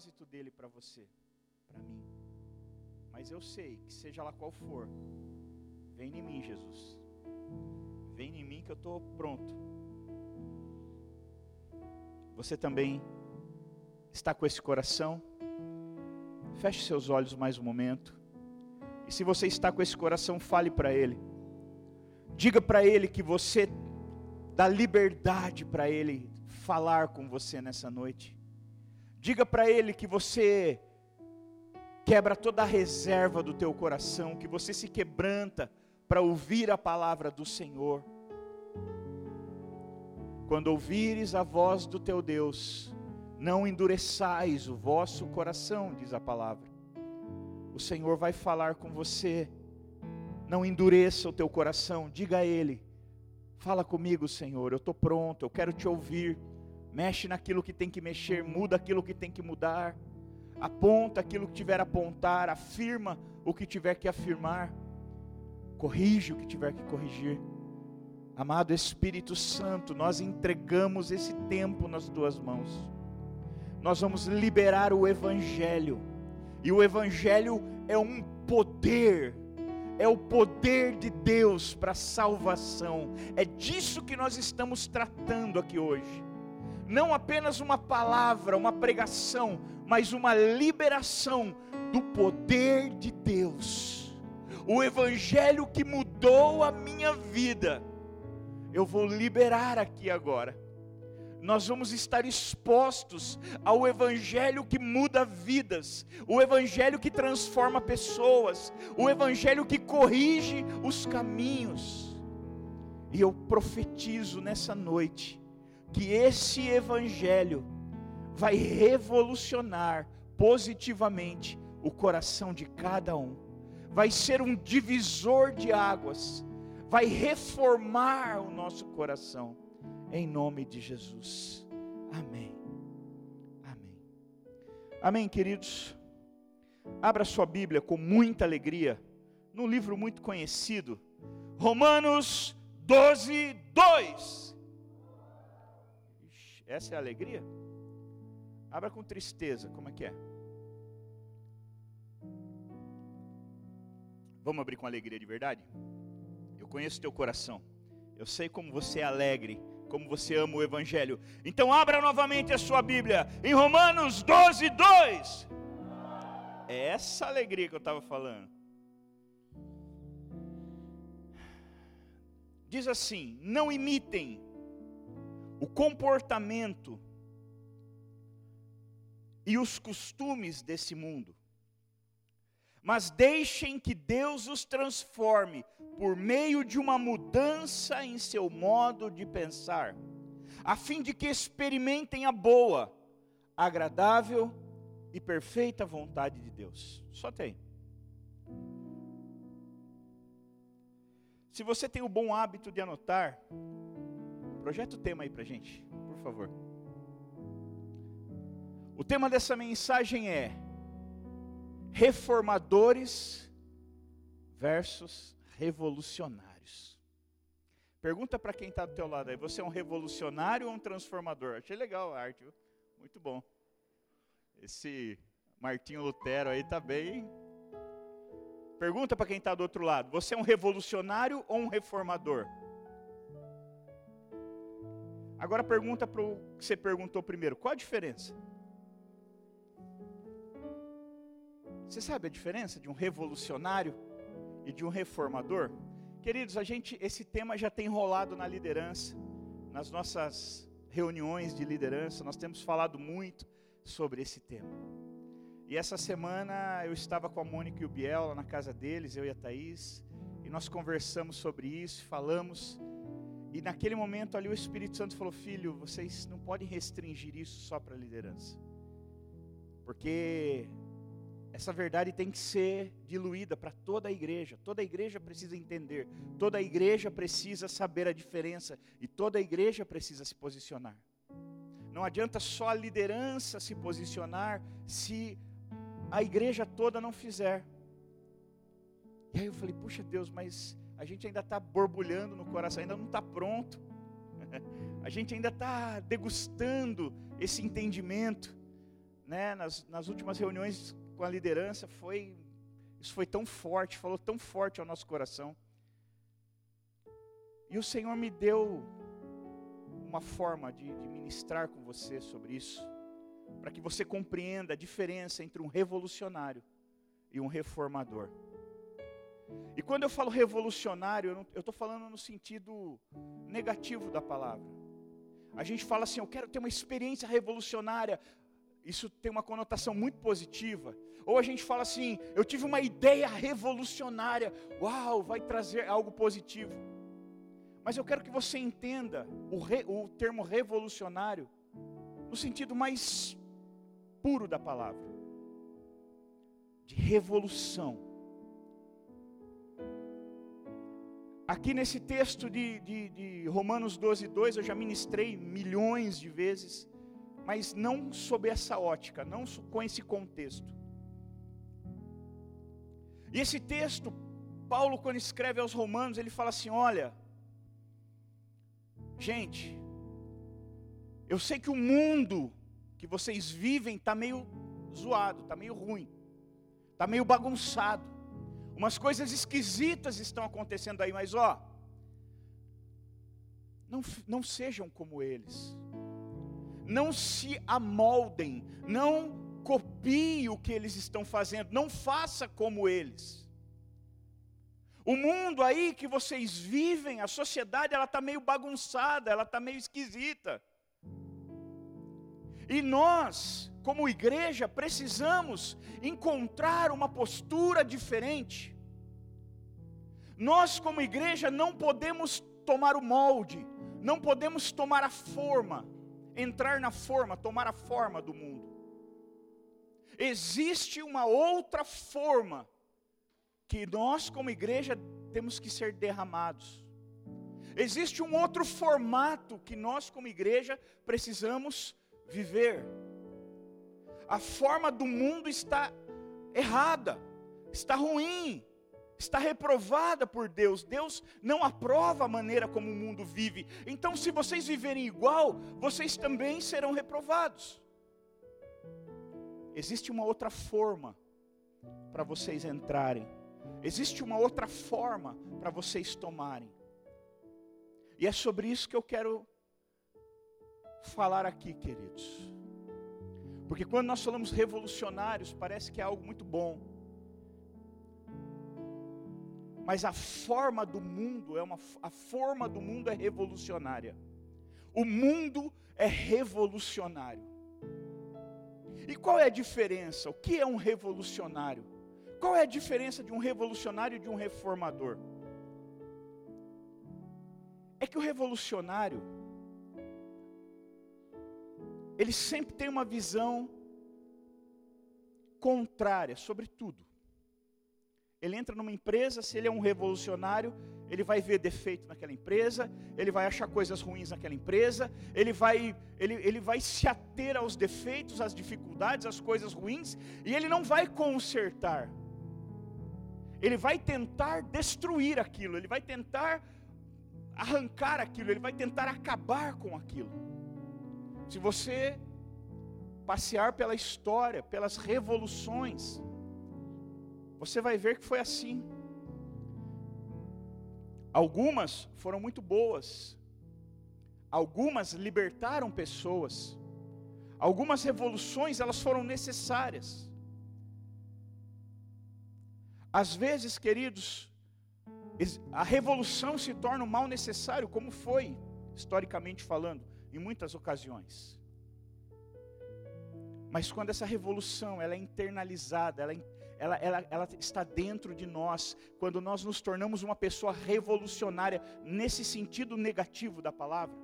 propósito dele para você, para mim. Mas eu sei que seja lá qual for, vem em mim, Jesus. Vem em mim que eu estou pronto. Você também está com esse coração? Feche seus olhos mais um momento. E se você está com esse coração, fale para Ele. Diga para Ele que você dá liberdade para Ele falar com você nessa noite. Diga para Ele que você quebra toda a reserva do teu coração, que você se quebranta para ouvir a palavra do Senhor. Quando ouvires a voz do teu Deus, não endureçais o vosso coração, diz a palavra. O Senhor vai falar com você. Não endureça o teu coração, diga a Ele: Fala comigo, Senhor, eu estou pronto, eu quero te ouvir. Mexe naquilo que tem que mexer, muda aquilo que tem que mudar, aponta aquilo que tiver a apontar, afirma o que tiver que afirmar, corrige o que tiver que corrigir. Amado Espírito Santo, nós entregamos esse tempo nas tuas mãos nós vamos liberar o Evangelho. E o Evangelho é um poder, é o poder de Deus para salvação. É disso que nós estamos tratando aqui hoje. Não apenas uma palavra, uma pregação, mas uma liberação do poder de Deus. O Evangelho que mudou a minha vida, eu vou liberar aqui agora nós vamos estar expostos ao Evangelho que muda vidas, o Evangelho que transforma pessoas, o Evangelho que corrige os caminhos. E eu profetizo nessa noite que esse Evangelho vai revolucionar positivamente o coração de cada um, vai ser um divisor de águas, vai reformar o nosso coração em nome de Jesus. Amém. Amém. Amém, queridos. Abra sua Bíblia com muita alegria, num livro muito conhecido, Romanos 12, 2. Essa é a alegria? Abra com tristeza, como é que é? Vamos abrir com alegria de verdade? Eu conheço teu coração. Eu sei como você é alegre como você ama o Evangelho. Então abra novamente a sua Bíblia em Romanos 12, 2. É essa alegria que eu estava falando. Diz assim: não imitem o comportamento e os costumes desse mundo, mas deixem que Deus os transforme por meio de uma mudança em seu modo de pensar, a fim de que experimentem a boa, agradável e perfeita vontade de Deus. Só tem. Se você tem o bom hábito de anotar, projeta o tema aí para gente, por favor. O tema dessa mensagem é reformadores versus revolucionários. Pergunta para quem está do teu lado aí, você é um revolucionário ou um transformador? Achei legal a arte, viu? Muito bom. Esse Martinho Lutero aí está bem. Pergunta para quem está do outro lado, você é um revolucionário ou um reformador? Agora pergunta para o que você perguntou primeiro, qual a diferença? Você sabe a diferença de um revolucionário e de um reformador. Queridos, a gente esse tema já tem rolado na liderança, nas nossas reuniões de liderança, nós temos falado muito sobre esse tema. E essa semana eu estava com a Mônica e o Biel lá na casa deles, eu e a Thaís, e nós conversamos sobre isso, falamos, e naquele momento ali o Espírito Santo falou: Filho, vocês não podem restringir isso só para a liderança, porque essa verdade tem que ser diluída para toda a igreja. Toda a igreja precisa entender, toda a igreja precisa saber a diferença e toda a igreja precisa se posicionar. Não adianta só a liderança se posicionar se a igreja toda não fizer. E aí eu falei, puxa Deus, mas a gente ainda está borbulhando no coração, ainda não está pronto. a gente ainda está degustando esse entendimento né, nas, nas últimas reuniões com a liderança, foi isso foi tão forte, falou tão forte ao nosso coração. E o Senhor me deu uma forma de, de ministrar com você sobre isso, para que você compreenda a diferença entre um revolucionário e um reformador. E quando eu falo revolucionário, eu estou falando no sentido negativo da palavra. A gente fala assim, eu quero ter uma experiência revolucionária. Isso tem uma conotação muito positiva. Ou a gente fala assim, eu tive uma ideia revolucionária. Uau, vai trazer algo positivo. Mas eu quero que você entenda o, re, o termo revolucionário no sentido mais puro da palavra de revolução Aqui nesse texto de, de, de, Romanos 12, 2, eu já ministrei milhões de vezes, mas não sob essa ótica, não com esse contexto. E esse texto, Paulo, quando escreve aos Romanos, ele fala assim: olha, gente, eu sei que o mundo que vocês vivem está meio zoado, está meio ruim, está meio bagunçado. Umas coisas esquisitas estão acontecendo aí, mas ó, não, não sejam como eles. Não se amoldem, não copie o que eles estão fazendo, não faça como eles. O mundo aí que vocês vivem, a sociedade, ela está meio bagunçada, ela está meio esquisita. E nós, como igreja, precisamos encontrar uma postura diferente. Nós, como igreja, não podemos tomar o molde, não podemos tomar a forma, entrar na forma, tomar a forma do mundo. Existe uma outra forma que nós, como igreja, temos que ser derramados. Existe um outro formato que nós, como igreja, precisamos viver. A forma do mundo está errada, está ruim, está reprovada por Deus. Deus não aprova a maneira como o mundo vive. Então, se vocês viverem igual, vocês também serão reprovados. Existe uma outra forma para vocês entrarem. Existe uma outra forma para vocês tomarem. E é sobre isso que eu quero falar aqui, queridos. Porque quando nós falamos revolucionários, parece que é algo muito bom. Mas a forma do mundo é uma a forma do mundo é revolucionária. O mundo é revolucionário. E qual é a diferença? O que é um revolucionário? Qual é a diferença de um revolucionário e de um reformador? É que o revolucionário ele sempre tem uma visão contrária sobre tudo. Ele entra numa empresa, se ele é um revolucionário, ele vai ver defeito naquela empresa, ele vai achar coisas ruins naquela empresa, ele vai, ele, ele vai se ater aos defeitos, às dificuldades, às coisas ruins, e ele não vai consertar. Ele vai tentar destruir aquilo, ele vai tentar arrancar aquilo, ele vai tentar acabar com aquilo. Se você passear pela história, pelas revoluções, você vai ver que foi assim. Algumas foram muito boas, algumas libertaram pessoas, algumas revoluções elas foram necessárias. Às vezes, queridos, a revolução se torna um mal necessário, como foi, historicamente falando em muitas ocasiões. Mas quando essa revolução ela é internalizada, ela, ela, ela, ela está dentro de nós, quando nós nos tornamos uma pessoa revolucionária, nesse sentido negativo da palavra,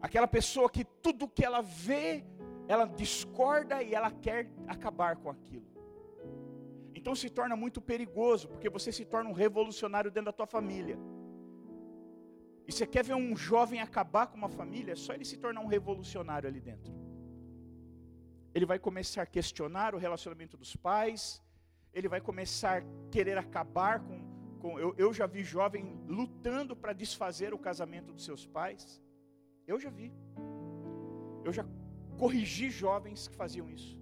aquela pessoa que tudo que ela vê, ela discorda e ela quer acabar com aquilo. Então se torna muito perigoso, porque você se torna um revolucionário dentro da tua família. E você quer ver um jovem acabar com uma família, é só ele se tornar um revolucionário ali dentro. Ele vai começar a questionar o relacionamento dos pais, ele vai começar a querer acabar com. com eu, eu já vi jovem lutando para desfazer o casamento dos seus pais. Eu já vi. Eu já corrigir jovens que faziam isso.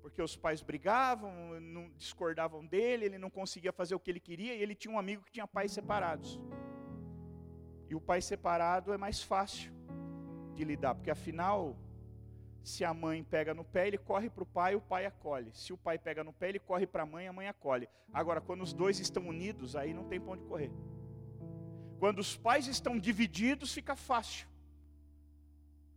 Porque os pais brigavam, não discordavam dele, ele não conseguia fazer o que ele queria, e ele tinha um amigo que tinha pais separados. E o pai separado é mais fácil de lidar, porque afinal, se a mãe pega no pé, ele corre para o pai, o pai acolhe. Se o pai pega no pé, ele corre para a mãe, a mãe acolhe. Agora, quando os dois estão unidos, aí não tem para onde correr. Quando os pais estão divididos, fica fácil.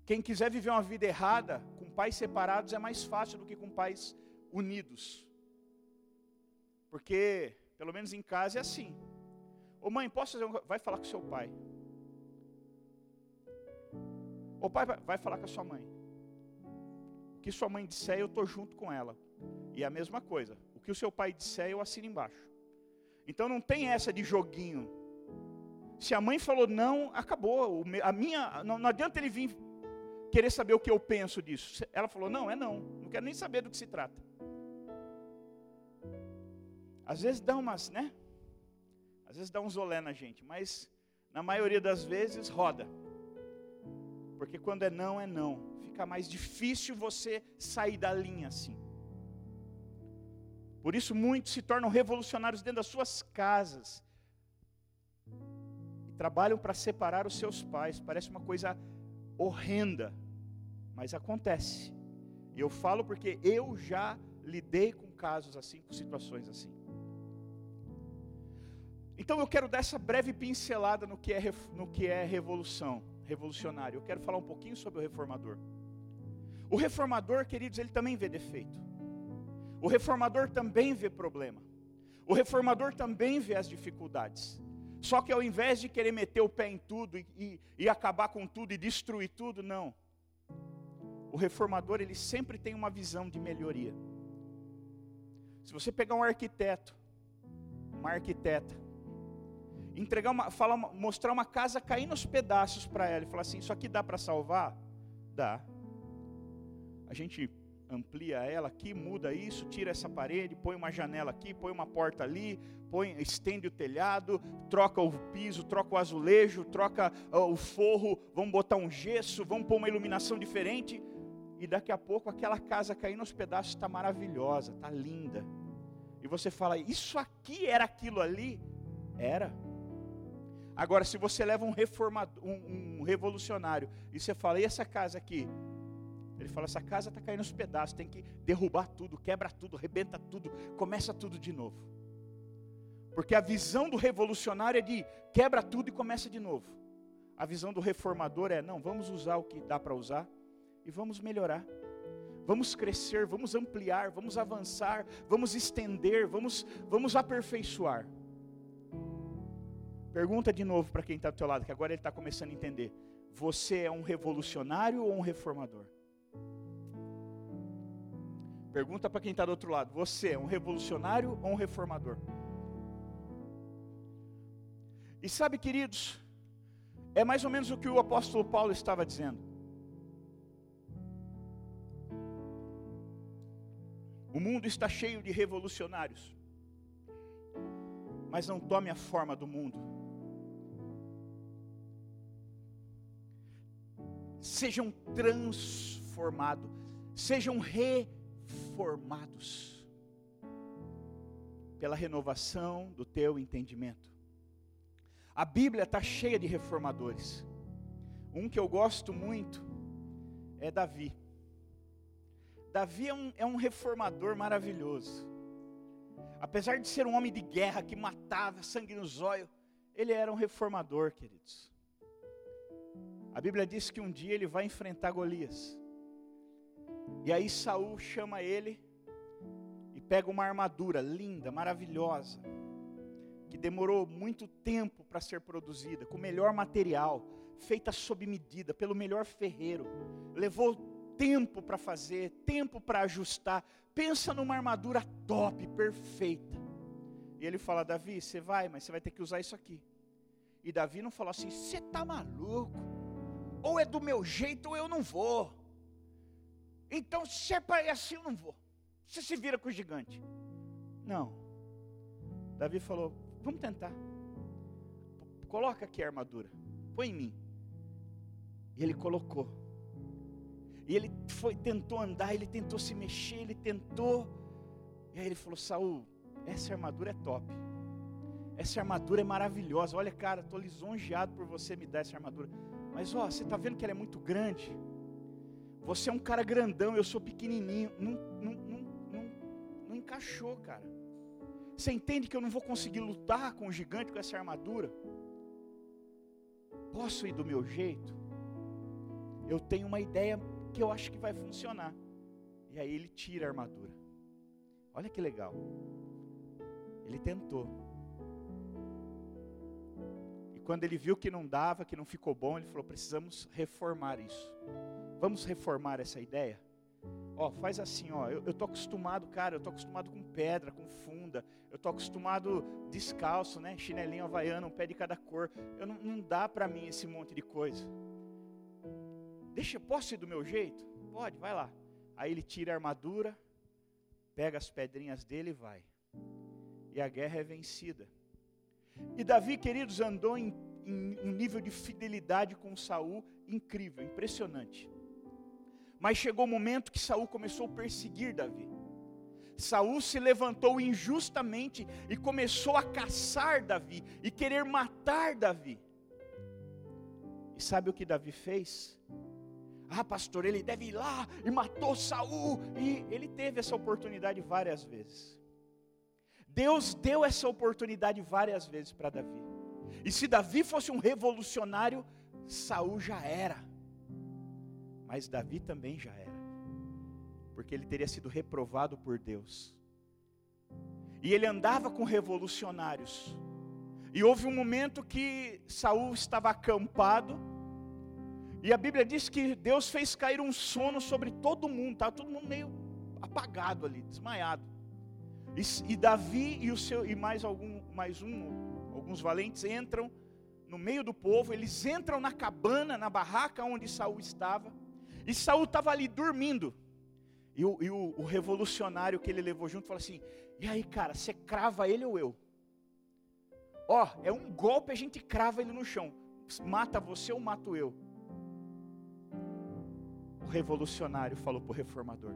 Quem quiser viver uma vida errada, com pais separados, é mais fácil do que com pais unidos. Porque, pelo menos em casa, é assim. Ô mãe, posso fazer um... Vai falar com seu pai. Ô pai, vai falar com a sua mãe. O que sua mãe disser, eu estou junto com ela. E a mesma coisa. O que o seu pai disser, eu assino embaixo. Então não tem essa de joguinho. Se a mãe falou não, acabou. A minha, não, não adianta ele vir querer saber o que eu penso disso. Ela falou: não, é não. Não quero nem saber do que se trata. Às vezes dá umas, né? Às vezes dá um olé na gente, mas na maioria das vezes roda. Porque quando é não, é não. Fica mais difícil você sair da linha assim. Por isso muitos se tornam revolucionários dentro das suas casas. E trabalham para separar os seus pais. Parece uma coisa horrenda, mas acontece. E eu falo porque eu já lidei com casos assim, com situações assim. Então eu quero dar essa breve pincelada no que é, no que é revolução, revolucionário. Eu quero falar um pouquinho sobre o reformador. O reformador, queridos, ele também vê defeito. O reformador também vê problema. O reformador também vê as dificuldades. Só que ao invés de querer meter o pé em tudo e, e, e acabar com tudo e destruir tudo, não. O reformador, ele sempre tem uma visão de melhoria. Se você pegar um arquiteto, uma arquiteta, entregar uma, falar, mostrar uma casa caindo aos pedaços para ela e falar assim: Isso aqui dá para salvar? Dá. A gente amplia ela aqui, muda isso, tira essa parede, põe uma janela aqui, põe uma porta ali, põe, estende o telhado, troca o piso, troca o azulejo, troca o forro, vamos botar um gesso, vamos pôr uma iluminação diferente. E daqui a pouco aquela casa caindo aos pedaços está maravilhosa, está linda. E você fala, isso aqui era aquilo ali? Era. Agora, se você leva um, reformador, um, um revolucionário e você fala, e essa casa aqui? Ele fala: essa casa está caindo aos pedaços, tem que derrubar tudo, quebra tudo, arrebenta tudo, começa tudo de novo. Porque a visão do revolucionário é de quebra tudo e começa de novo. A visão do reformador é: não, vamos usar o que dá para usar e vamos melhorar. Vamos crescer, vamos ampliar, vamos avançar, vamos estender, vamos, vamos aperfeiçoar. Pergunta de novo para quem está do teu lado, que agora ele está começando a entender. Você é um revolucionário ou um reformador? Pergunta para quem está do outro lado: você é um revolucionário ou um reformador? E sabe, queridos, é mais ou menos o que o apóstolo Paulo estava dizendo. O mundo está cheio de revolucionários, mas não tome a forma do mundo. Sejam transformados, sejam re formados pela renovação do teu entendimento. A Bíblia está cheia de reformadores. Um que eu gosto muito é Davi. Davi é um, é um reformador maravilhoso. Apesar de ser um homem de guerra que matava sangue nos olhos, ele era um reformador, queridos. A Bíblia diz que um dia ele vai enfrentar Golias. E aí Saul chama ele e pega uma armadura linda, maravilhosa, que demorou muito tempo para ser produzida, com o melhor material, feita sob medida, pelo melhor ferreiro. Levou tempo para fazer, tempo para ajustar. Pensa numa armadura top, perfeita. E ele fala: Davi, você vai, mas você vai ter que usar isso aqui. E Davi não falou assim: você está maluco? Ou é do meu jeito ou eu não vou. Então, se é para assim, eu não vou. Você se vira com o gigante. Não. Davi falou: Vamos tentar. Coloca aqui a armadura. Põe em mim. E ele colocou. E ele foi, tentou andar, ele tentou se mexer, ele tentou. E aí ele falou: Saul, essa armadura é top. Essa armadura é maravilhosa. Olha, cara, estou lisonjeado por você me dar essa armadura. Mas ó, você está vendo que ela é muito grande? Você é um cara grandão, eu sou pequenininho. Não, não, não, não, não encaixou, cara. Você entende que eu não vou conseguir lutar com o gigante com essa armadura? Posso ir do meu jeito? Eu tenho uma ideia que eu acho que vai funcionar. E aí ele tira a armadura. Olha que legal. Ele tentou. Quando ele viu que não dava, que não ficou bom, ele falou: precisamos reformar isso. Vamos reformar essa ideia? Ó, faz assim, ó. Eu, eu tô acostumado, cara, eu tô acostumado com pedra, com funda. Eu tô acostumado descalço, né? Chinelinho havaiano, um pé de cada cor. Eu não, não dá para mim esse monte de coisa. Deixa, posso ir do meu jeito? Pode, vai lá. Aí ele tira a armadura, pega as pedrinhas dele e vai. E a guerra é vencida. E Davi, queridos, andou em, em um nível de fidelidade com Saul incrível, impressionante. Mas chegou o momento que Saul começou a perseguir Davi. Saul se levantou injustamente e começou a caçar Davi e querer matar Davi. E sabe o que Davi fez? Ah, pastor, ele deve ir lá e matou Saul. E ele teve essa oportunidade várias vezes. Deus deu essa oportunidade várias vezes para Davi. E se Davi fosse um revolucionário, Saul já era. Mas Davi também já era. Porque ele teria sido reprovado por Deus. E ele andava com revolucionários. E houve um momento que Saul estava acampado. E a Bíblia diz que Deus fez cair um sono sobre todo mundo. Estava todo mundo meio apagado ali, desmaiado. E, e Davi e o seu e mais algum, mais um, alguns valentes entram no meio do povo. Eles entram na cabana, na barraca onde Saul estava. E Saul estava ali dormindo. E, o, e o, o, revolucionário que ele levou junto falou assim: E aí, cara, você crava ele ou eu? Ó, é um golpe, a gente crava ele no chão. Mata você ou mato eu? O revolucionário falou para o reformador.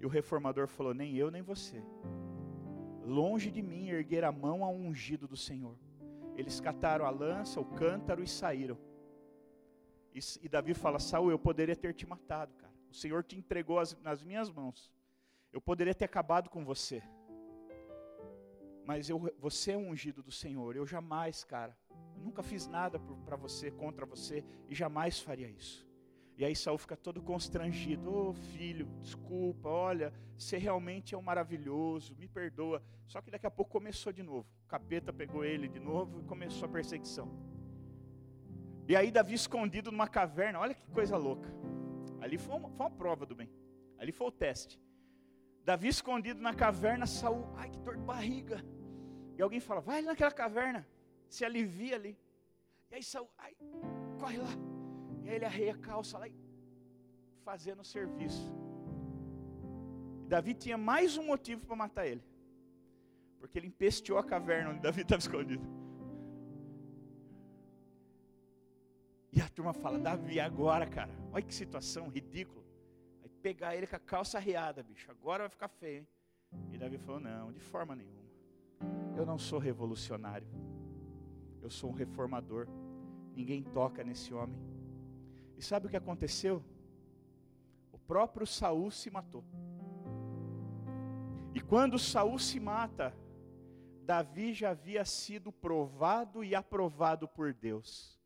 E o reformador falou: Nem eu, nem você. Longe de mim erguer a mão ao ungido do Senhor. Eles cataram a lança, o cântaro e saíram. E, e Davi fala: Saul, eu poderia ter te matado, cara. O Senhor te entregou as, nas minhas mãos. Eu poderia ter acabado com você. Mas eu, você é um ungido do Senhor. Eu jamais, cara, eu nunca fiz nada para você, contra você, e jamais faria isso. E aí Saul fica todo constrangido. Ô oh, filho, desculpa, olha, você realmente é um maravilhoso, me perdoa. Só que daqui a pouco começou de novo. O capeta pegou ele de novo e começou a perseguição. E aí Davi escondido numa caverna, olha que coisa louca. Ali foi uma, foi uma prova do bem. Ali foi o teste. Davi escondido na caverna, Saul, ai que dor de barriga. E alguém fala, vai naquela caverna, se alivia ali. E aí Saul, ai, corre lá. E aí ele arreia a calça lá e fazendo o serviço. Davi tinha mais um motivo para matar ele. Porque ele empesteou a caverna onde Davi estava escondido. E a turma fala: Davi, agora, cara, olha que situação ridícula. Aí pegar ele com a calça arreada, bicho, agora vai ficar feio, hein? E Davi falou: Não, de forma nenhuma. Eu não sou revolucionário. Eu sou um reformador. Ninguém toca nesse homem. E sabe o que aconteceu? O próprio Saul se matou. E quando Saul se mata, Davi já havia sido provado e aprovado por Deus.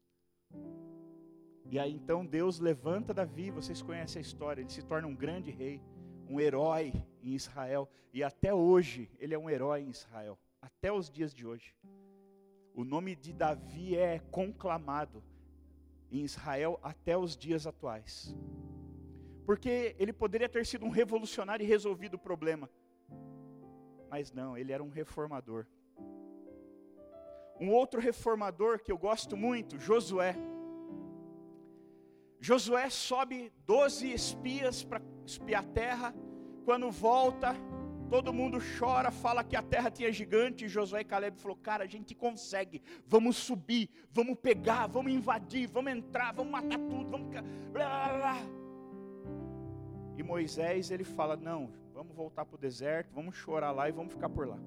E aí então Deus levanta Davi, vocês conhecem a história, ele se torna um grande rei, um herói em Israel, e até hoje ele é um herói em Israel, até os dias de hoje. O nome de Davi é conclamado em Israel até os dias atuais. Porque ele poderia ter sido um revolucionário e resolvido o problema. Mas não, ele era um reformador. Um outro reformador que eu gosto muito, Josué. Josué sobe 12 espias para espiar a terra. Quando volta, todo mundo chora, fala que a terra tinha gigante. E Josué e Caleb falou: Cara, a gente consegue. Vamos subir, vamos pegar, vamos invadir, vamos entrar, vamos matar tudo, vamos. Blá, blá, blá. E Moisés ele fala: Não, vamos voltar para o deserto, vamos chorar lá e vamos ficar por lá.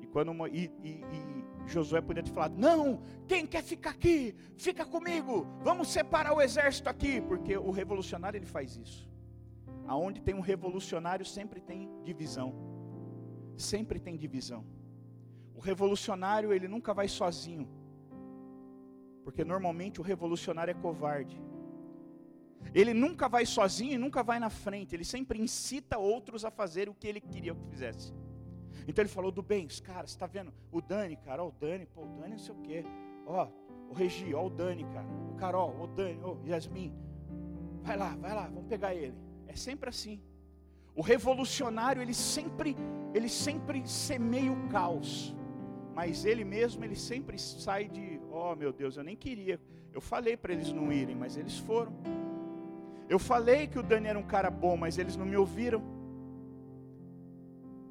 E, quando, e, e, e Josué podia ter falado: Não, quem quer ficar aqui? Fica comigo, vamos separar o exército aqui, porque o revolucionário ele faz isso. Aonde tem um revolucionário sempre tem divisão. Sempre tem divisão. O revolucionário ele nunca vai sozinho. Porque normalmente o revolucionário é covarde. Ele nunca vai sozinho e nunca vai na frente. Ele sempre incita outros a fazer o que ele queria que fizesse. Então ele falou do bem, os caras, está vendo? O Dani, cara, o Dani, pô, o Dani não sei o quê. Ó, o Regi, ó, o Dani, cara. O Carol, o Dani, o Yasmin. Vai lá, vai lá, vamos pegar ele. É sempre assim. O revolucionário, ele sempre, ele sempre semeia o caos. Mas ele mesmo, ele sempre sai de, oh meu Deus, eu nem queria. Eu falei para eles não irem, mas eles foram. Eu falei que o Dani era um cara bom, mas eles não me ouviram.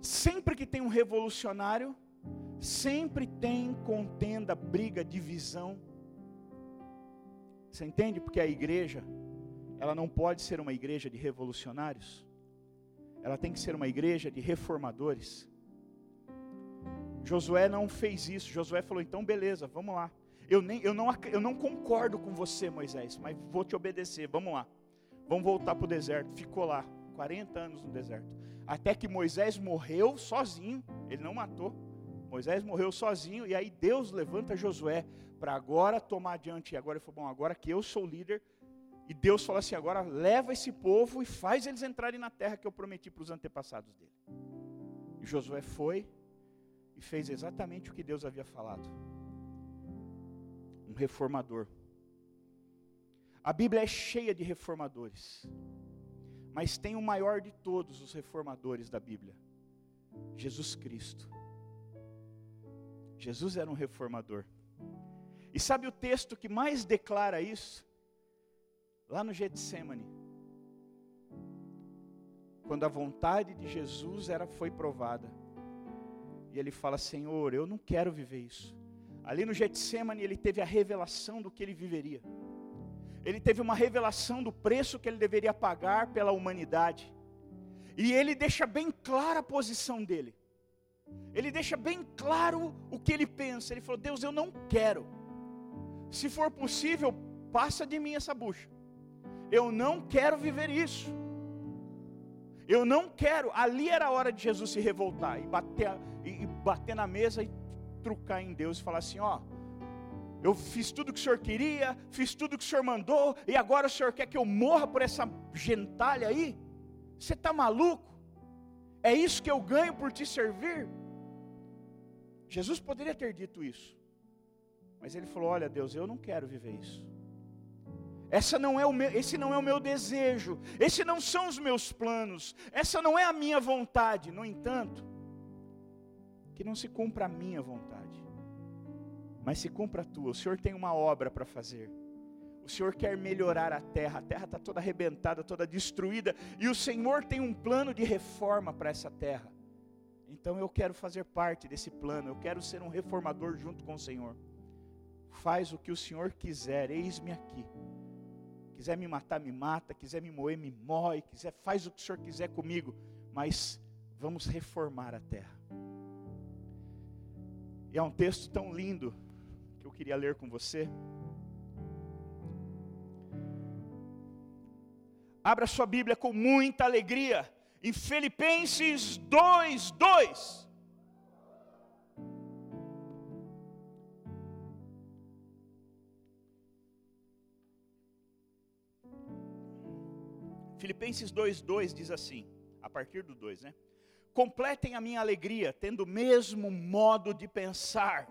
Sempre que tem um revolucionário, sempre tem contenda, briga, divisão. Você entende? Porque a igreja, ela não pode ser uma igreja de revolucionários, ela tem que ser uma igreja de reformadores. Josué não fez isso. Josué falou: então beleza, vamos lá. Eu, nem, eu, não, eu não concordo com você, Moisés, mas vou te obedecer, vamos lá. Vamos voltar para o deserto. Ficou lá, 40 anos no deserto. Até que Moisés morreu sozinho, ele não matou. Moisés morreu sozinho, e aí Deus levanta Josué para agora tomar adiante. E agora ele falou: bom, agora que eu sou líder, e Deus falou assim: agora leva esse povo e faz eles entrarem na terra que eu prometi para os antepassados dele. E Josué foi e fez exatamente o que Deus havia falado. Um reformador. A Bíblia é cheia de reformadores, mas tem o maior de todos os reformadores da Bíblia: Jesus Cristo. Jesus era um reformador. E sabe o texto que mais declara isso? Lá no Getsemane. Quando a vontade de Jesus era foi provada. E ele fala: "Senhor, eu não quero viver isso". Ali no Getsemane ele teve a revelação do que ele viveria. Ele teve uma revelação do preço que ele deveria pagar pela humanidade. E ele deixa bem clara a posição dele. Ele deixa bem claro o que ele pensa. Ele falou: Deus, eu não quero. Se for possível, passa de mim essa bucha. Eu não quero viver isso. Eu não quero. Ali era a hora de Jesus se revoltar e bater, e bater na mesa e trucar em Deus e falar assim: ó, eu fiz tudo o que o senhor queria, fiz tudo o que o senhor mandou, e agora o senhor quer que eu morra por essa gentalha aí? Você está maluco? É isso que eu ganho por te servir? Jesus poderia ter dito isso, mas ele falou: Olha, Deus, eu não quero viver isso. Essa não é o meu, esse não é o meu desejo, esses não são os meus planos, essa não é a minha vontade. No entanto, que não se cumpra a minha vontade, mas se cumpra a tua. O Senhor tem uma obra para fazer. O Senhor quer melhorar a terra, a terra está toda arrebentada, toda destruída, e o Senhor tem um plano de reforma para essa terra. Então eu quero fazer parte desse plano, eu quero ser um reformador junto com o Senhor. Faz o que o Senhor quiser, eis-me aqui. Quiser me matar, me mata. Quiser me moer, me moe. Quiser, faz o que o Senhor quiser comigo. Mas vamos reformar a terra. E é um texto tão lindo que eu queria ler com você. Abra sua Bíblia com muita alegria em Filipenses 2, 2. Filipenses 2,2 diz assim, a partir do 2, né? Completem a minha alegria, tendo o mesmo modo de pensar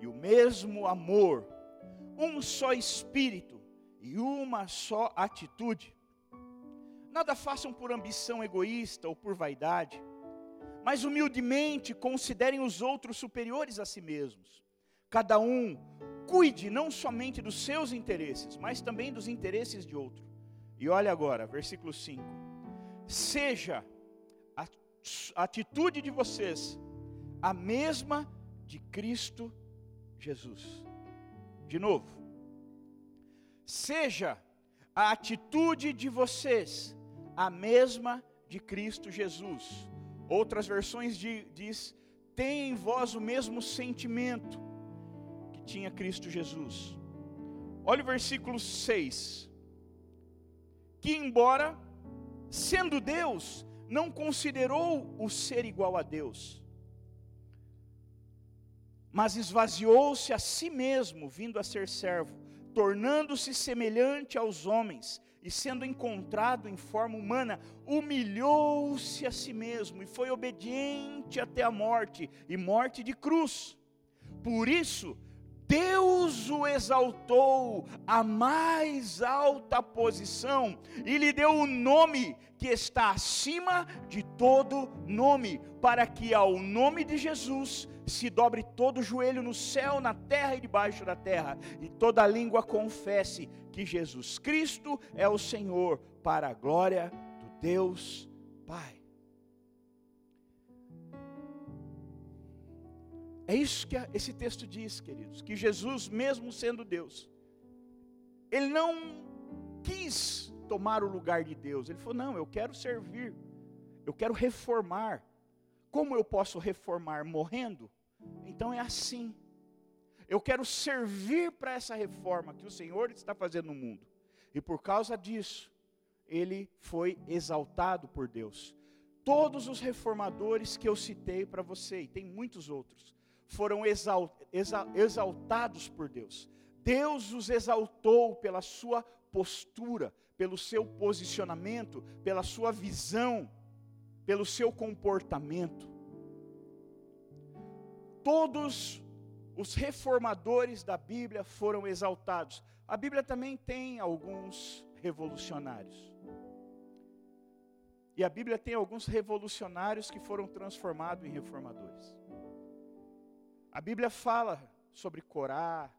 e o mesmo amor, um só espírito e uma só atitude. Nada façam por ambição egoísta ou por vaidade, mas humildemente considerem os outros superiores a si mesmos. Cada um cuide não somente dos seus interesses, mas também dos interesses de outro. E olha agora, versículo 5: Seja a atitude de vocês a mesma de Cristo Jesus. De novo, seja a atitude de vocês a mesma de Cristo Jesus. Outras versões de, diz: tem em vós o mesmo sentimento que tinha Cristo Jesus. Olha o versículo 6. Que embora sendo Deus, não considerou o ser igual a Deus, mas esvaziou-se a si mesmo, vindo a ser servo, tornando-se semelhante aos homens, e sendo encontrado em forma humana, humilhou-se a si mesmo e foi obediente até a morte e morte de cruz. Por isso, Deus o exaltou à mais alta posição e lhe deu o nome que está acima de todo nome, para que ao nome de Jesus se dobre todo joelho no céu, na terra e debaixo da terra, e toda língua confesse que Jesus Cristo é o Senhor, para a glória do Deus Pai. É isso que esse texto diz, queridos, que Jesus, mesmo sendo Deus, ele não quis tomar o lugar de Deus. Ele falou: "Não, eu quero servir. Eu quero reformar. Como eu posso reformar morrendo? Então é assim. Eu quero servir para essa reforma que o Senhor está fazendo no mundo. E por causa disso, ele foi exaltado por Deus. Todos os reformadores que eu citei para você, e tem muitos outros, foram exaltados por Deus. Deus os exaltou pela sua postura, pelo seu posicionamento, pela sua visão, pelo seu comportamento. Todos os reformadores da Bíblia foram exaltados. A Bíblia também tem alguns revolucionários. E a Bíblia tem alguns revolucionários que foram transformados em reformadores. A Bíblia fala sobre Corá,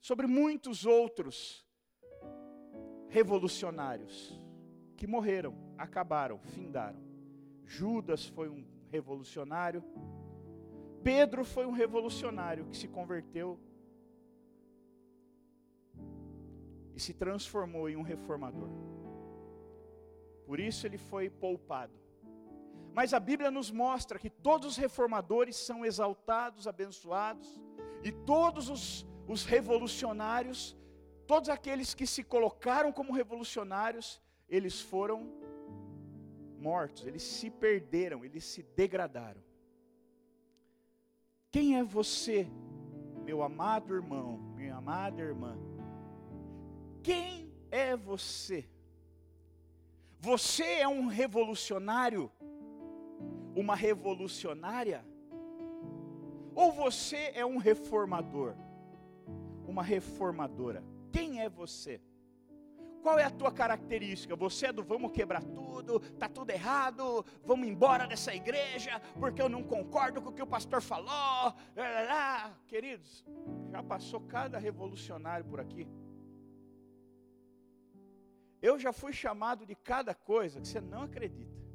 sobre muitos outros revolucionários que morreram, acabaram, findaram. Judas foi um revolucionário. Pedro foi um revolucionário que se converteu e se transformou em um reformador. Por isso ele foi poupado. Mas a Bíblia nos mostra que todos os reformadores são exaltados, abençoados, e todos os, os revolucionários, todos aqueles que se colocaram como revolucionários, eles foram mortos, eles se perderam, eles se degradaram. Quem é você, meu amado irmão, minha amada irmã? Quem é você? Você é um revolucionário uma revolucionária? Ou você é um reformador? Uma reformadora? Quem é você? Qual é a tua característica? Você é do vamos quebrar tudo, tá tudo errado, vamos embora dessa igreja, porque eu não concordo com o que o pastor falou. Queridos, já passou cada revolucionário por aqui. Eu já fui chamado de cada coisa que você não acredita.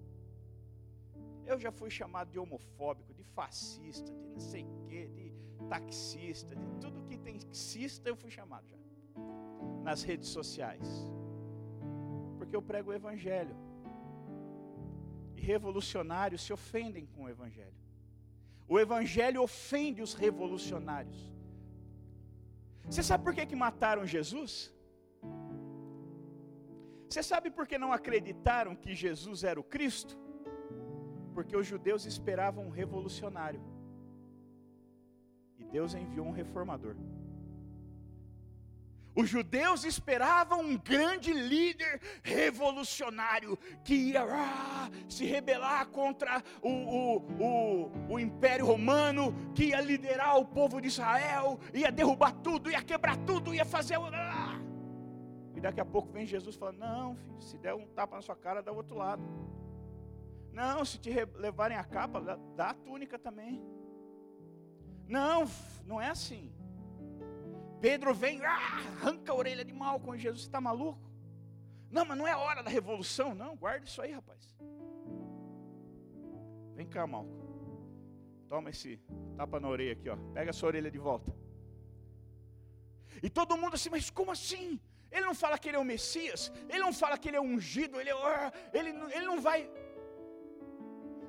Eu já fui chamado de homofóbico, de fascista, de não sei o quê, de taxista, de tudo que tem taxista eu fui chamado já. Nas redes sociais. Porque eu prego o evangelho. E revolucionários se ofendem com o evangelho. O evangelho ofende os revolucionários. Você sabe por que, que mataram Jesus? Você sabe por que não acreditaram que Jesus era o Cristo? Porque os judeus esperavam um revolucionário. E Deus enviou um reformador. Os judeus esperavam um grande líder revolucionário que ia ah, se rebelar contra o, o, o, o, Império Romano, que ia liderar o povo de Israel, ia derrubar tudo, ia quebrar tudo, ia fazer. Ah. E daqui a pouco vem Jesus falando: Não, filho, se der um tapa na sua cara, dá o outro lado. Não, se te levarem a capa, dá a túnica também. Não, não é assim. Pedro vem, ah, arranca a orelha de mal com Jesus, está maluco? Não, mas não é hora da revolução, não, guarda isso aí, rapaz. Vem cá, Malco. Toma esse tapa na orelha aqui, ó. Pega a sua orelha de volta. E todo mundo assim, mas como assim? Ele não fala que ele é o Messias, ele não fala que ele é ungido, ele, é, ele, ele não vai.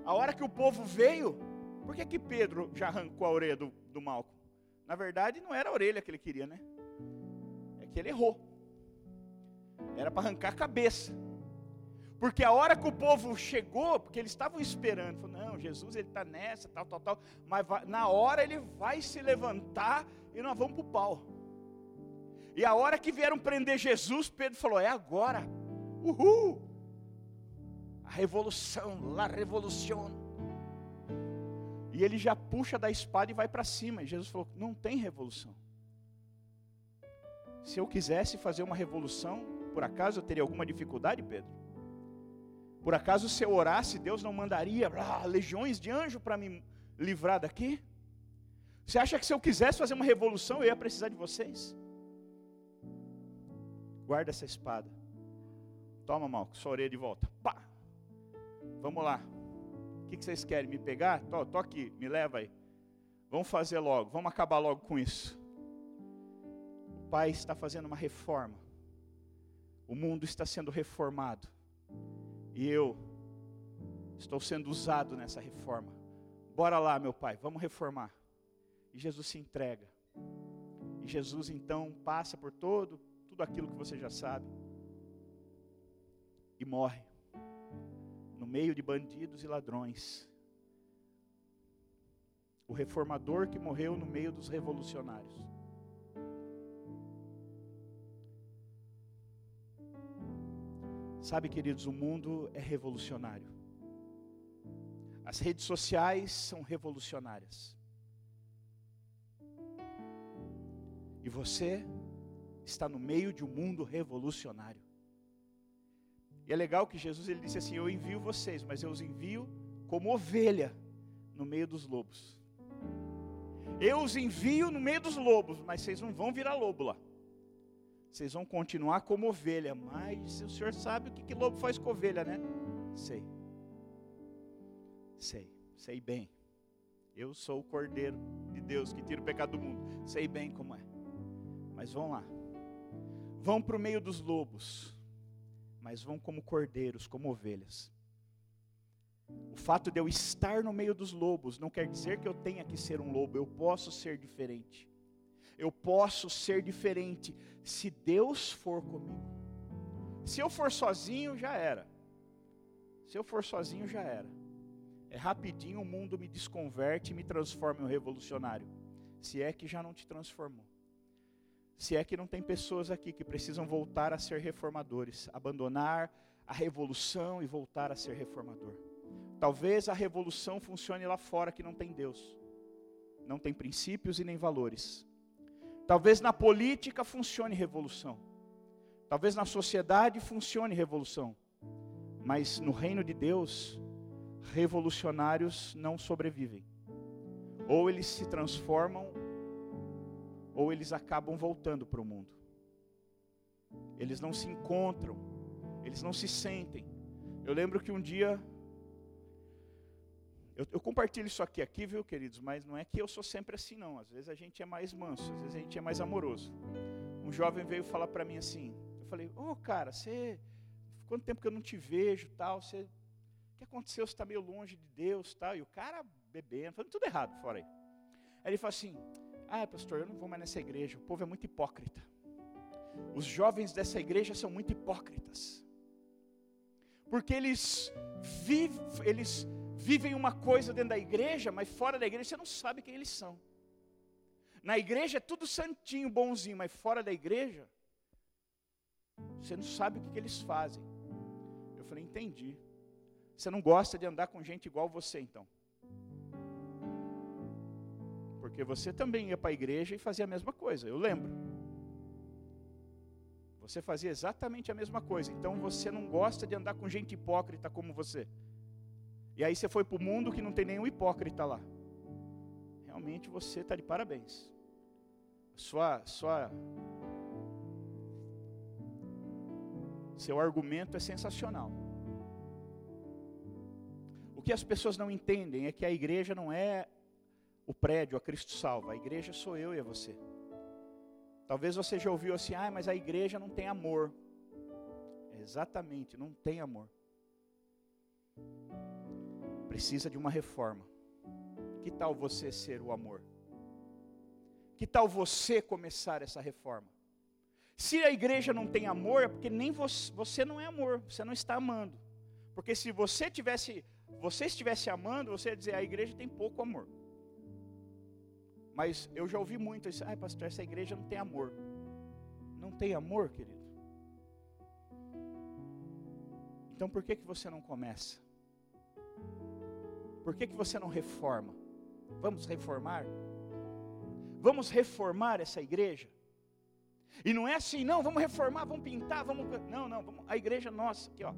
A hora que o povo veio, por que, que Pedro já arrancou a orelha do, do Malco? Na verdade, não era a orelha que ele queria, né? É que ele errou. Era para arrancar a cabeça. Porque a hora que o povo chegou, porque eles estavam esperando, falou, não, Jesus ele está nessa, tal, tal, tal, mas vai, na hora ele vai se levantar e nós vamos para o pau. E a hora que vieram prender Jesus, Pedro falou: é agora, uhul, a revolução, la revolução. E ele já puxa da espada e vai para cima. E Jesus falou: não tem revolução. Se eu quisesse fazer uma revolução, por acaso eu teria alguma dificuldade, Pedro? Por acaso, se eu orasse, Deus não mandaria ah, legiões de anjos para me livrar daqui? Você acha que se eu quisesse fazer uma revolução, eu ia precisar de vocês? Guarda essa espada. Toma, Malco, sua orelha de volta. Pá! Vamos lá. O que vocês querem? Me pegar? Tô, tô aqui, me leva aí. Vamos fazer logo, vamos acabar logo com isso. O Pai está fazendo uma reforma. O mundo está sendo reformado. E eu estou sendo usado nessa reforma. Bora lá, meu pai, vamos reformar. E Jesus se entrega. E Jesus então passa por todo tudo aquilo que você já sabe e morre no meio de bandidos e ladrões. O reformador que morreu no meio dos revolucionários. Sabe, queridos, o mundo é revolucionário. As redes sociais são revolucionárias. E você está no meio de um mundo revolucionário. E é legal que Jesus ele disse assim: Eu envio vocês, mas eu os envio como ovelha no meio dos lobos. Eu os envio no meio dos lobos, mas vocês não vão virar lobo lá. Vocês vão continuar como ovelha, mas o senhor sabe o que, que lobo faz com ovelha, né? Sei. Sei, sei bem. Eu sou o cordeiro de Deus que tira o pecado do mundo. Sei bem como é. Mas vão lá. Vão para o meio dos lobos. Mas vão como cordeiros, como ovelhas. O fato de eu estar no meio dos lobos não quer dizer que eu tenha que ser um lobo. Eu posso ser diferente. Eu posso ser diferente se Deus for comigo. Se eu for sozinho, já era. Se eu for sozinho, já era. É rapidinho o mundo me desconverte e me transforma em um revolucionário. Se é que já não te transformou. Se é que não tem pessoas aqui que precisam voltar a ser reformadores, abandonar a revolução e voltar a ser reformador. Talvez a revolução funcione lá fora que não tem Deus, não tem princípios e nem valores. Talvez na política funcione revolução. Talvez na sociedade funcione revolução. Mas no reino de Deus, revolucionários não sobrevivem. Ou eles se transformam, ou eles acabam voltando para o mundo. Eles não se encontram, eles não se sentem. Eu lembro que um dia eu, eu, compartilho isso aqui, aqui, viu, queridos? Mas não é que eu sou sempre assim, não. Às vezes a gente é mais manso, às vezes a gente é mais amoroso. Um jovem veio falar para mim assim. Eu falei: Ô, oh, cara, você. Quanto tempo que eu não te vejo, tal? Você. O que aconteceu? Você está meio longe de Deus, tal? E o cara bebendo, fazendo tudo errado fora aí. Aí ele falou assim: Ah, pastor, eu não vou mais nessa igreja. O povo é muito hipócrita. Os jovens dessa igreja são muito hipócritas. Porque eles vivem, eles vivem uma coisa dentro da igreja, mas fora da igreja você não sabe quem eles são. Na igreja é tudo santinho, bonzinho, mas fora da igreja, você não sabe o que, que eles fazem. Eu falei, entendi. Você não gosta de andar com gente igual você, então. Porque você também ia para a igreja e fazia a mesma coisa, eu lembro. Você fazia exatamente a mesma coisa, então você não gosta de andar com gente hipócrita como você. E aí você foi para o mundo que não tem nenhum hipócrita lá. Realmente você está de parabéns. Sua, sua, seu argumento é sensacional. O que as pessoas não entendem é que a igreja não é o prédio, a Cristo salva. A igreja sou eu e é você. Talvez você já ouviu assim, ah, mas a igreja não tem amor. Exatamente, não tem amor. Precisa de uma reforma. Que tal você ser o amor? Que tal você começar essa reforma? Se a igreja não tem amor, é porque nem você, você não é amor, você não está amando. Porque se você tivesse, você estivesse amando, você ia dizer, a igreja tem pouco amor. Mas eu já ouvi muito isso, ai pastor, essa igreja não tem amor. Não tem amor, querido? Então por que, que você não começa? Por que, que você não reforma? Vamos reformar? Vamos reformar essa igreja? E não é assim, não, vamos reformar, vamos pintar, vamos. Não, não, vamos, a igreja nossa, aqui ó.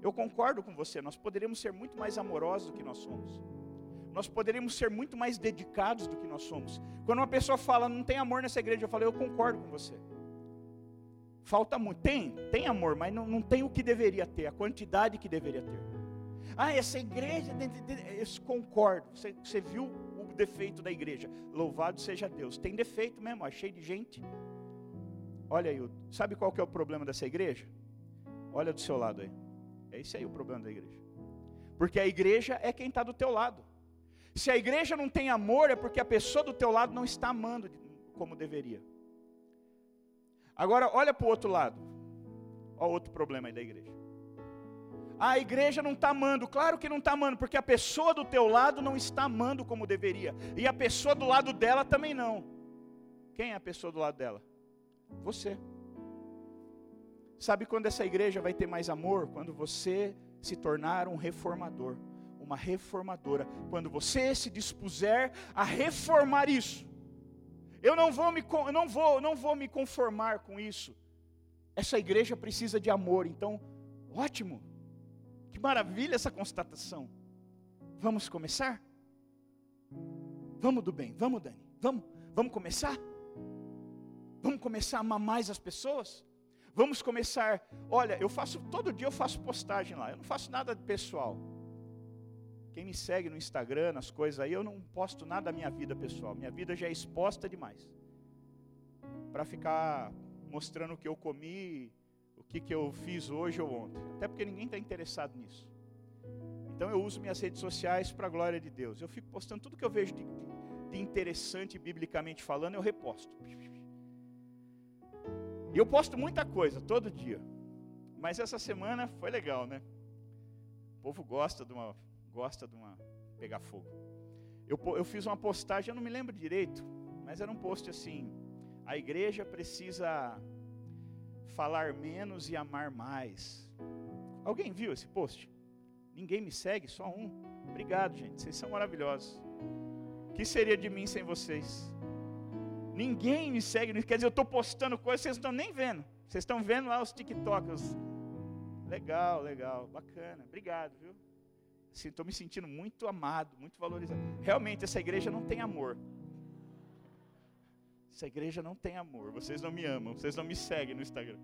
Eu concordo com você, nós poderíamos ser muito mais amorosos do que nós somos. Nós poderíamos ser muito mais dedicados do que nós somos. Quando uma pessoa fala, não tem amor nessa igreja, eu falo, eu concordo com você. Falta muito. Tem, tem amor, mas não, não tem o que deveria ter, a quantidade que deveria ter. Ah, essa igreja, eu concordo. Você, você viu o defeito da igreja. Louvado seja Deus. Tem defeito mesmo, é cheio de gente. Olha aí, sabe qual que é o problema dessa igreja? Olha do seu lado aí. É esse aí o problema da igreja. Porque a igreja é quem está do teu lado. Se a igreja não tem amor, é porque a pessoa do teu lado não está amando como deveria. Agora, olha para o outro lado. Olha o outro problema aí da igreja. A igreja não está amando, claro que não está amando, porque a pessoa do teu lado não está amando como deveria, e a pessoa do lado dela também não. Quem é a pessoa do lado dela? Você. Sabe quando essa igreja vai ter mais amor? Quando você se tornar um reformador, uma reformadora. Quando você se dispuser a reformar isso. Eu não vou me, não vou, não vou me conformar com isso. Essa igreja precisa de amor, então, ótimo. Que maravilha essa constatação. Vamos começar? Vamos do bem, vamos Dani, vamos, vamos começar? Vamos começar a amar mais as pessoas? Vamos começar, olha, eu faço, todo dia eu faço postagem lá, eu não faço nada pessoal. Quem me segue no Instagram, nas coisas aí, eu não posto nada da minha vida pessoal. Minha vida já é exposta demais. Para ficar mostrando o que eu comi, o que, que eu fiz hoje ou ontem. Até porque ninguém está interessado nisso. Então eu uso minhas redes sociais para a glória de Deus. Eu fico postando tudo que eu vejo de, de interessante, biblicamente falando, eu reposto. E eu posto muita coisa, todo dia. Mas essa semana foi legal, né? O povo gosta de uma gosta de uma pegar fogo. Eu, eu fiz uma postagem, eu não me lembro direito, mas era um post assim: a igreja precisa falar menos e amar mais. Alguém viu esse post? Ninguém me segue, só um. Obrigado, gente. Vocês são maravilhosos. O que seria de mim sem vocês? Ninguém me segue, quer dizer, eu estou postando coisas, vocês não estão nem vendo. Vocês estão vendo lá os TikToks. Legal, legal, bacana. Obrigado, viu? Estou me sentindo muito amado, muito valorizado. Realmente, essa igreja não tem amor. Essa igreja não tem amor. Vocês não me amam, vocês não me seguem no Instagram.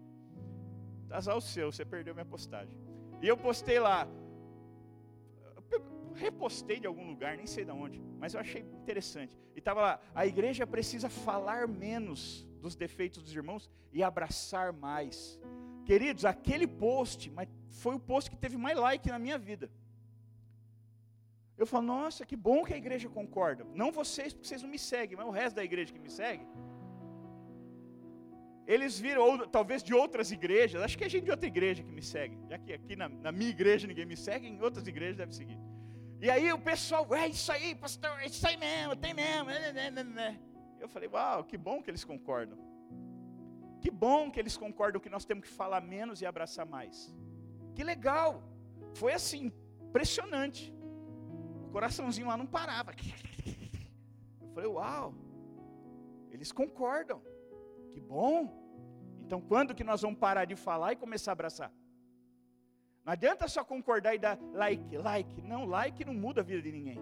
Azar o seu, você perdeu minha postagem. E eu postei lá. repostei de algum lugar, nem sei de onde, mas eu achei interessante. E estava lá: a igreja precisa falar menos dos defeitos dos irmãos e abraçar mais. Queridos, aquele post foi o post que teve mais like na minha vida. Eu falo, nossa, que bom que a igreja concorda. Não vocês, porque vocês não me seguem, mas o resto da igreja que me segue. Eles viram, ou talvez de outras igrejas, acho que é gente de outra igreja que me segue. Já que aqui na, na minha igreja ninguém me segue, em outras igrejas deve seguir. E aí o pessoal, é isso aí, pastor, é isso aí mesmo, tem mesmo. Eu falei, uau, que bom que eles concordam. Que bom que eles concordam que nós temos que falar menos e abraçar mais. Que legal. Foi assim, impressionante coraçãozinho lá não parava. Eu falei, uau, eles concordam. Que bom. Então quando que nós vamos parar de falar e começar a abraçar? Não adianta só concordar e dar like, like. Não, like não muda a vida de ninguém.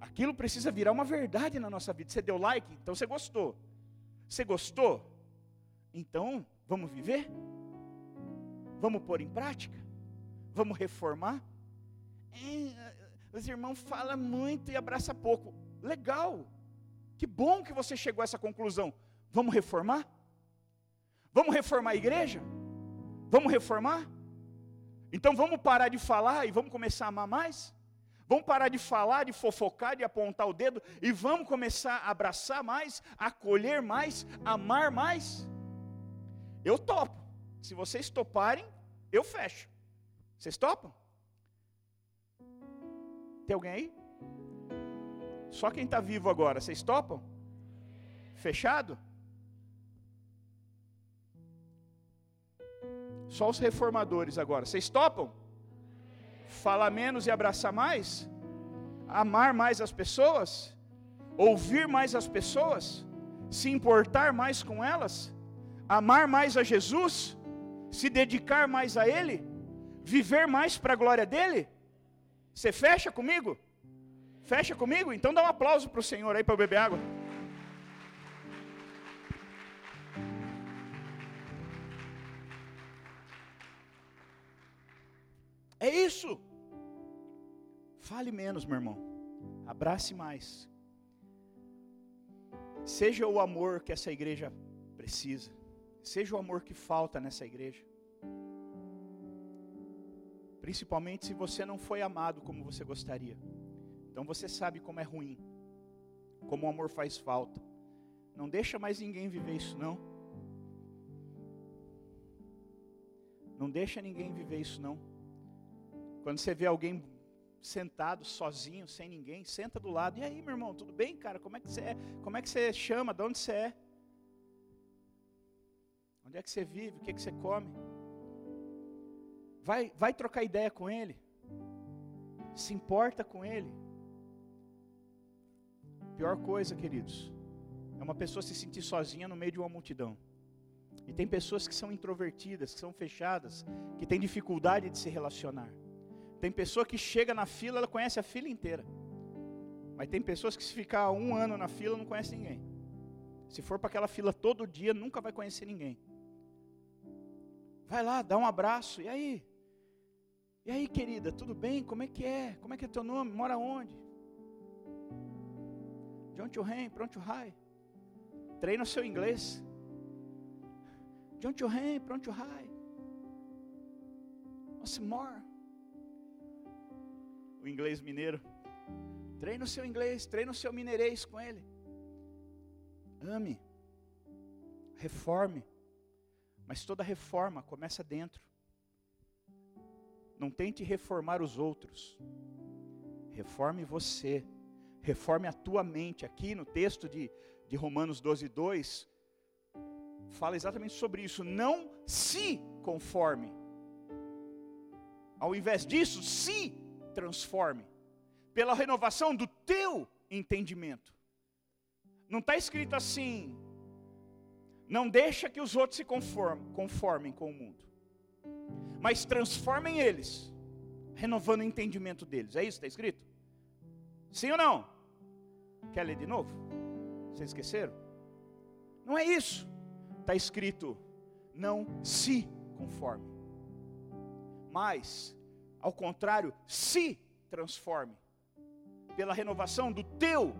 Aquilo precisa virar uma verdade na nossa vida. Você deu like, então você gostou. Você gostou? Então, vamos viver? Vamos pôr em prática? Vamos reformar? Os irmãos falam muito e abraça pouco. Legal. Que bom que você chegou a essa conclusão. Vamos reformar? Vamos reformar a igreja? Vamos reformar? Então vamos parar de falar e vamos começar a amar mais? Vamos parar de falar, de fofocar, de apontar o dedo e vamos começar a abraçar mais, acolher mais, amar mais? Eu topo. Se vocês toparem, eu fecho. Vocês topam? Tem alguém aí? Só quem está vivo agora, vocês topam? Fechado? Só os reformadores agora. Vocês topam? Falar menos e abraçar mais? Amar mais as pessoas? Ouvir mais as pessoas? Se importar mais com elas? Amar mais a Jesus? Se dedicar mais a Ele? Viver mais para a glória dEle? Você fecha comigo? Fecha comigo? Então dá um aplauso para o Senhor aí para eu beber água. É isso. Fale menos, meu irmão. Abrace mais. Seja o amor que essa igreja precisa. Seja o amor que falta nessa igreja. Principalmente se você não foi amado como você gostaria. Então você sabe como é ruim. Como o amor faz falta. Não deixa mais ninguém viver isso não. Não deixa ninguém viver isso não. Quando você vê alguém sentado sozinho, sem ninguém, senta do lado. E aí, meu irmão, tudo bem, cara? Como é que você é? Como é que você chama? De onde você é? Onde é que você vive? O que é que você come? Vai, vai trocar ideia com ele. Se importa com ele. Pior coisa, queridos, é uma pessoa se sentir sozinha no meio de uma multidão. E tem pessoas que são introvertidas, que são fechadas, que têm dificuldade de se relacionar. Tem pessoa que chega na fila, ela conhece a fila inteira. Mas tem pessoas que se ficar um ano na fila não conhece ninguém. Se for para aquela fila todo dia, nunca vai conhecer ninguém. Vai lá, dá um abraço. E aí? E aí, querida, tudo bem? Como é que é? Como é que é teu nome? Mora onde? De onde you hang? Pronto, high. Treina o seu inglês. De onde you hang? Pronto, high. What's more? o inglês mineiro. Treine o seu inglês, treine o seu mineirês com ele. Ame. Reforme. Mas toda reforma começa dentro. Não tente reformar os outros. Reforme você. Reforme a tua mente. Aqui no texto de, de Romanos 12, 2, fala exatamente sobre isso. Não se conforme. Ao invés disso, se transforme, pela renovação do teu entendimento. Não está escrito assim, não deixa que os outros se conformem, conformem com o mundo, mas transformem eles, renovando o entendimento deles. É isso que está escrito? Sim ou não? Quer ler de novo? Vocês esqueceram? Não é isso. Está escrito, não se conforme, mas ao contrário, se transforme pela renovação do teu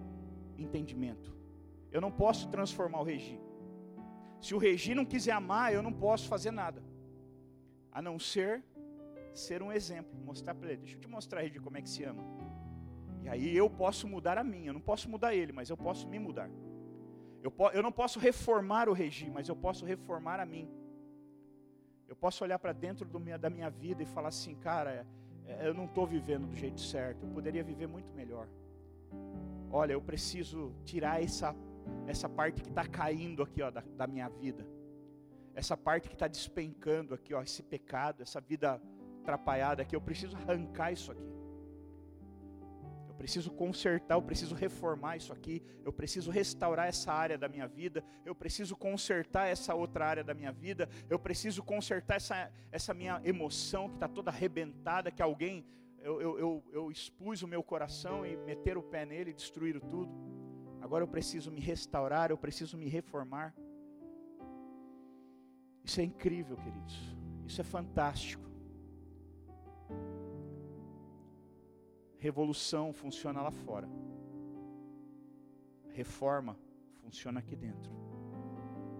entendimento. Eu não posso transformar o Regi. Se o Regi não quiser amar, eu não posso fazer nada. A não ser ser um exemplo, mostrar para ele, deixa eu te mostrar Regi como é que se ama. E aí eu posso mudar a mim, eu não posso mudar ele, mas eu posso me mudar. Eu, eu não posso reformar o Regi, mas eu posso reformar a mim. Eu posso olhar para dentro minha, da minha vida e falar assim, cara, é, eu não estou vivendo do jeito certo, eu poderia viver muito melhor. Olha, eu preciso tirar essa, essa parte que está caindo aqui ó, da, da minha vida. Essa parte que está despencando aqui, ó, esse pecado, essa vida atrapalhada aqui, eu preciso arrancar isso aqui. Eu preciso consertar, eu preciso reformar isso aqui, eu preciso restaurar essa área da minha vida, eu preciso consertar essa outra área da minha vida, eu preciso consertar essa, essa minha emoção que está toda arrebentada, que alguém, eu, eu, eu, eu expus o meu coração e meter o pé nele e destruir tudo. Agora eu preciso me restaurar, eu preciso me reformar. Isso é incrível, queridos. Isso é fantástico. Revolução funciona lá fora. Reforma funciona aqui dentro.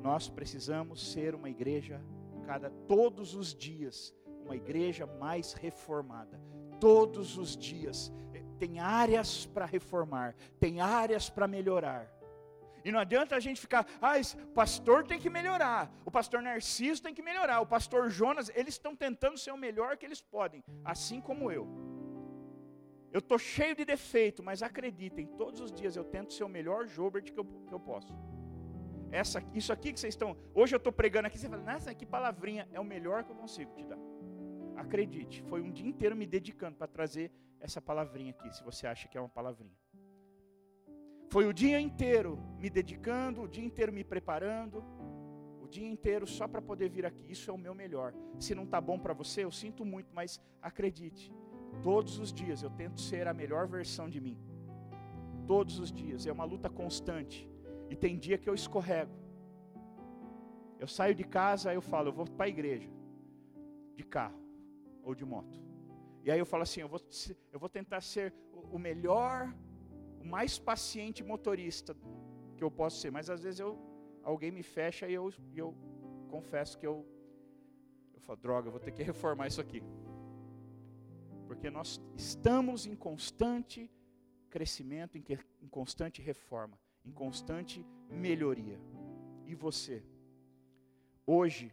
Nós precisamos ser uma igreja cada todos os dias, uma igreja mais reformada. Todos os dias tem áreas para reformar, tem áreas para melhorar. E não adianta a gente ficar, ah, o pastor tem que melhorar, o pastor Narciso tem que melhorar, o pastor Jonas, eles estão tentando ser o melhor que eles podem, assim como eu. Eu estou cheio de defeito, mas acreditem, todos os dias eu tento ser o melhor Jobert que eu, que eu posso. Essa, isso aqui que vocês estão, hoje eu estou pregando aqui, você fala, nossa, que palavrinha, é o melhor que eu consigo te dar. Acredite, foi um dia inteiro me dedicando para trazer essa palavrinha aqui, se você acha que é uma palavrinha. Foi o dia inteiro me dedicando, o dia inteiro me preparando, o dia inteiro só para poder vir aqui. Isso é o meu melhor. Se não está bom para você, eu sinto muito, mas acredite, todos os dias eu tento ser a melhor versão de mim. Todos os dias, é uma luta constante. E tem dia que eu escorrego. Eu saio de casa, eu falo, eu vou para a igreja, de carro ou de moto. E aí eu falo assim, eu vou, eu vou tentar ser o melhor o mais paciente motorista que eu posso ser, mas às vezes eu, alguém me fecha e eu, eu confesso que eu, eu falo, droga, vou ter que reformar isso aqui. Porque nós estamos em constante crescimento, em, em constante reforma, em constante melhoria. E você? Hoje,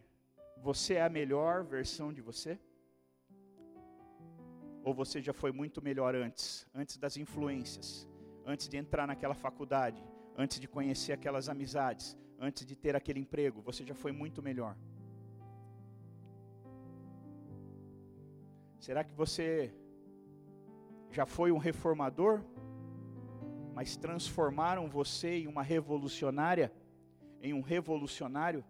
você é a melhor versão de você? Ou você já foi muito melhor antes, antes das influências, antes de entrar naquela faculdade, antes de conhecer aquelas amizades, antes de ter aquele emprego, você já foi muito melhor. Será que você já foi um reformador, mas transformaram você em uma revolucionária, em um revolucionário?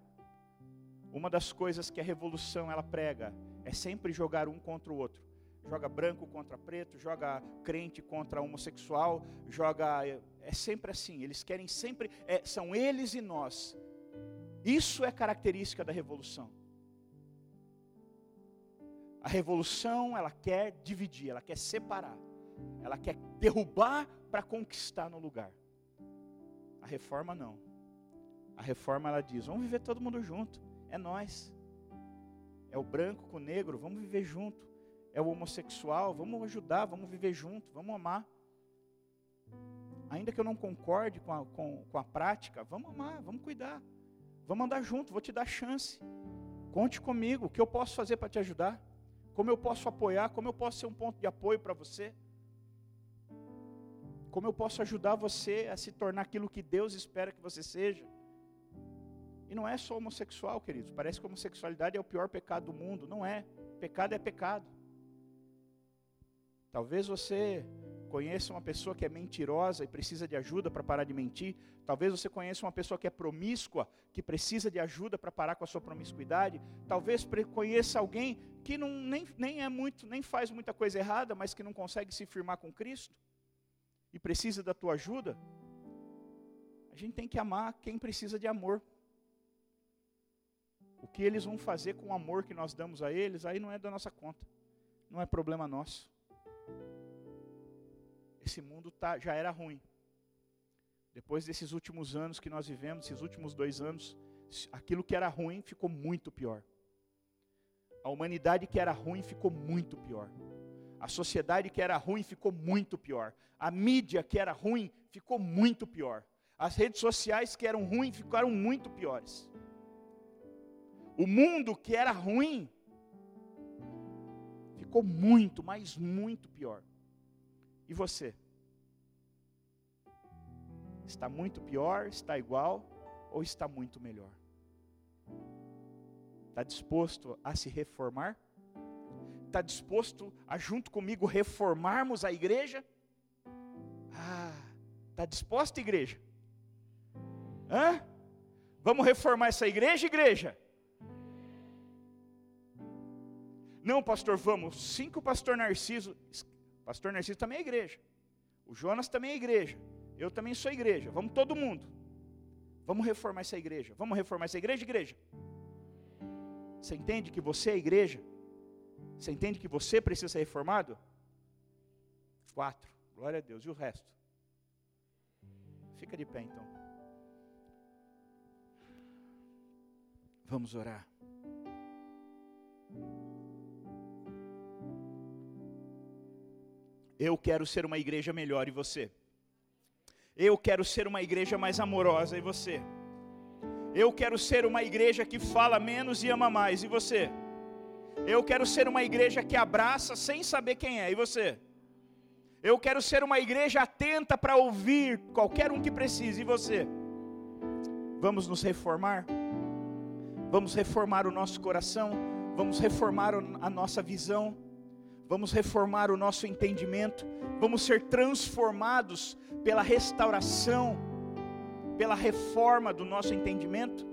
Uma das coisas que a revolução ela prega é sempre jogar um contra o outro joga branco contra preto, joga crente contra homossexual, joga. É, é sempre assim, eles querem sempre. É, são eles e nós. Isso é característica da revolução. A revolução, ela quer dividir, ela quer separar, ela quer derrubar para conquistar no lugar. A reforma não. A reforma ela diz: vamos viver todo mundo junto, é nós. É o branco com o negro, vamos viver junto é o homossexual, vamos ajudar, vamos viver junto, vamos amar. Ainda que eu não concorde com a, com, com a prática, vamos amar, vamos cuidar. Vamos andar junto, vou te dar chance. Conte comigo, o que eu posso fazer para te ajudar? Como eu posso apoiar? Como eu posso ser um ponto de apoio para você? Como eu posso ajudar você a se tornar aquilo que Deus espera que você seja? E não é só homossexual, queridos. Parece que a homossexualidade é o pior pecado do mundo. Não é. Pecado é pecado. Talvez você conheça uma pessoa que é mentirosa e precisa de ajuda para parar de mentir. Talvez você conheça uma pessoa que é promíscua, que precisa de ajuda para parar com a sua promiscuidade. Talvez conheça alguém que não, nem, nem é muito, nem faz muita coisa errada, mas que não consegue se firmar com Cristo e precisa da tua ajuda. A gente tem que amar quem precisa de amor. O que eles vão fazer com o amor que nós damos a eles, aí não é da nossa conta. Não é problema nosso. Esse mundo tá, já era ruim. Depois desses últimos anos que nós vivemos, esses últimos dois anos, aquilo que era ruim ficou muito pior. A humanidade que era ruim ficou muito pior. A sociedade que era ruim ficou muito pior. A mídia que era ruim ficou muito pior. As redes sociais que eram ruins ficaram muito piores. O mundo que era ruim ficou muito, mas muito pior. E você? Está muito pior, está igual ou está muito melhor? Está disposto a se reformar? Está disposto a, junto comigo, reformarmos a igreja? Ah, está disposto, igreja? Hã? Vamos reformar essa igreja, igreja? Não, pastor, vamos. Cinco pastor Narciso. Pastor Narciso também é igreja. O Jonas também é igreja. Eu também sou igreja. Vamos todo mundo. Vamos reformar essa igreja. Vamos reformar essa igreja, igreja. Você entende que você é igreja? Você entende que você precisa ser reformado? Quatro. Glória a Deus. E o resto? Fica de pé então. Vamos orar. Eu quero ser uma igreja melhor e você? Eu quero ser uma igreja mais amorosa e você? Eu quero ser uma igreja que fala menos e ama mais e você? Eu quero ser uma igreja que abraça sem saber quem é e você? Eu quero ser uma igreja atenta para ouvir qualquer um que precise e você? Vamos nos reformar? Vamos reformar o nosso coração? Vamos reformar a nossa visão? Vamos reformar o nosso entendimento, vamos ser transformados pela restauração, pela reforma do nosso entendimento.